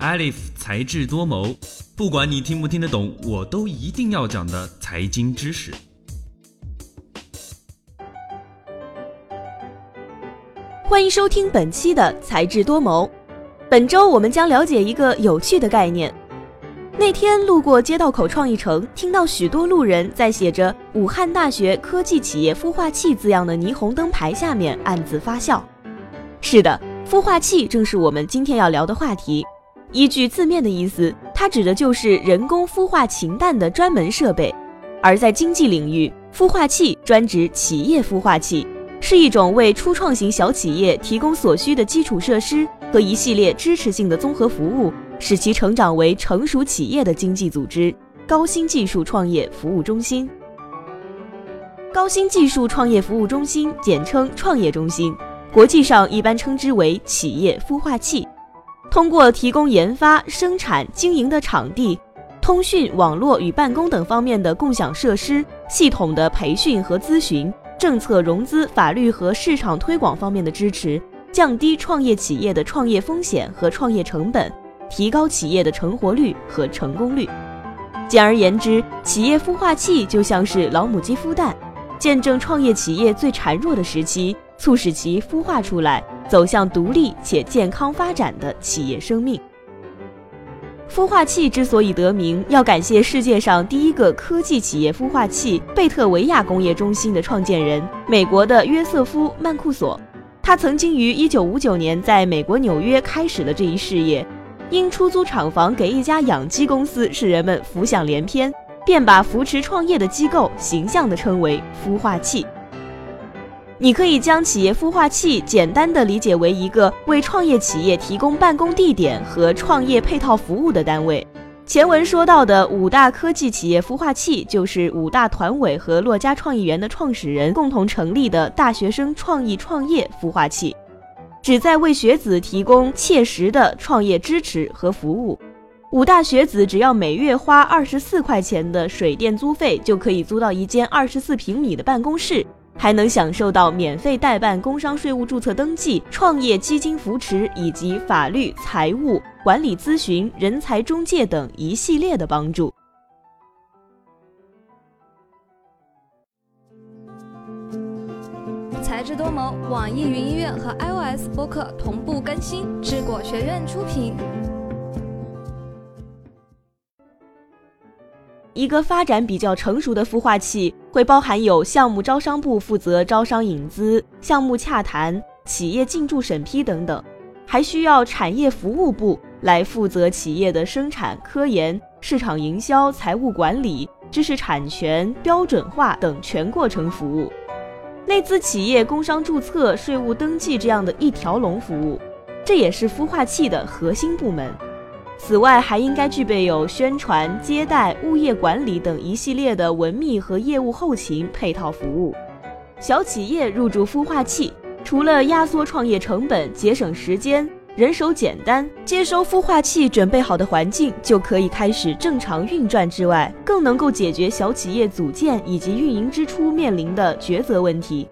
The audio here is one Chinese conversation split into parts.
Alif 才智多谋，不管你听不听得懂，我都一定要讲的财经知识。欢迎收听本期的才智多谋。本周我们将了解一个有趣的概念。那天路过街道口创意城，听到许多路人在写着“武汉大学科技企业孵化器”字样的霓虹灯牌下面暗自发笑。是的，孵化器正是我们今天要聊的话题。依据字面的意思，它指的就是人工孵化禽蛋的专门设备；而在经济领域，孵化器专指企业孵化器，是一种为初创型小企业提供所需的基础设施和一系列支持性的综合服务，使其成长为成熟企业的经济组织——高新技术创业服务中心。高新技术创业服务中心简称创业中心，国际上一般称之为企业孵化器。通过提供研发、生产、经营的场地、通讯、网络与办公等方面的共享设施、系统的培训和咨询、政策、融资、法律和市场推广方面的支持，降低创业企业的创业风险和创业成本，提高企业的成活率和成功率。简而言之，企业孵化器就像是老母鸡孵蛋，见证创业企业最孱弱的时期，促使其孵化出来。走向独立且健康发展的企业生命。孵化器之所以得名，要感谢世界上第一个科技企业孵化器——贝特维亚工业中心的创建人，美国的约瑟夫·曼库索。他曾经于1959年在美国纽约开始了这一事业，因出租厂房给一家养鸡公司，使人们浮想联翩，便把扶持创业的机构形象地称为孵化器。你可以将企业孵化器简单的理解为一个为创业企业提供办公地点和创业配套服务的单位。前文说到的五大科技企业孵化器，就是五大团委和洛家创意园的创始人共同成立的大学生创意创业孵化器，旨在为学子提供切实的创业支持和服务。五大学子只要每月花二十四块钱的水电租费，就可以租到一间二十四平米的办公室。还能享受到免费代办工商税务注册登记、创业基金扶持以及法律、财务管理咨询、人才中介等一系列的帮助。才智多谋，网易云音乐和 iOS 播客同步更新，智果学院出品。一个发展比较成熟的孵化器会包含有项目招商部负责招商引资、项目洽谈、企业进驻审批等等，还需要产业服务部来负责企业的生产、科研、市场营销、财务管理、知识产权标准化等全过程服务，内资企业工商注册、税务登记这样的一条龙服务，这也是孵化器的核心部门。此外，还应该具备有宣传、接待、物业管理等一系列的文秘和业务后勤配套服务。小企业入驻孵化器，除了压缩创业成本、节省时间、人手简单、接收孵化器准备好的环境就可以开始正常运转之外，更能够解决小企业组建以及运营之初面临的抉择问题，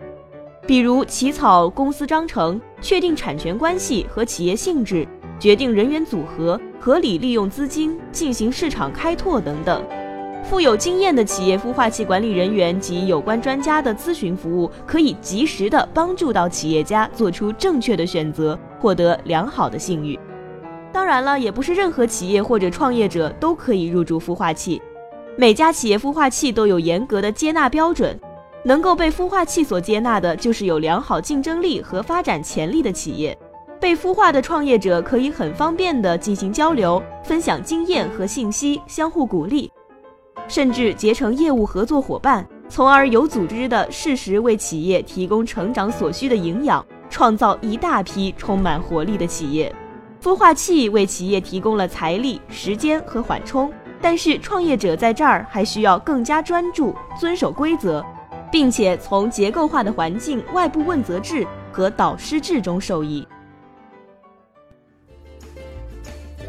比如起草公司章程、确定产权关系和企业性质。决定人员组合，合理利用资金，进行市场开拓等等。富有经验的企业孵化器管理人员及有关专家的咨询服务，可以及时的帮助到企业家做出正确的选择，获得良好的信誉。当然了，也不是任何企业或者创业者都可以入驻孵化器，每家企业孵化器都有严格的接纳标准，能够被孵化器所接纳的，就是有良好竞争力和发展潜力的企业。被孵化的创业者可以很方便地进行交流、分享经验和信息，相互鼓励，甚至结成业务合作伙伴，从而有组织地适时为企业提供成长所需的营养，创造一大批充满活力的企业。孵化器为企业提供了财力、时间和缓冲，但是创业者在这儿还需要更加专注、遵守规则，并且从结构化的环境、外部问责制和导师制中受益。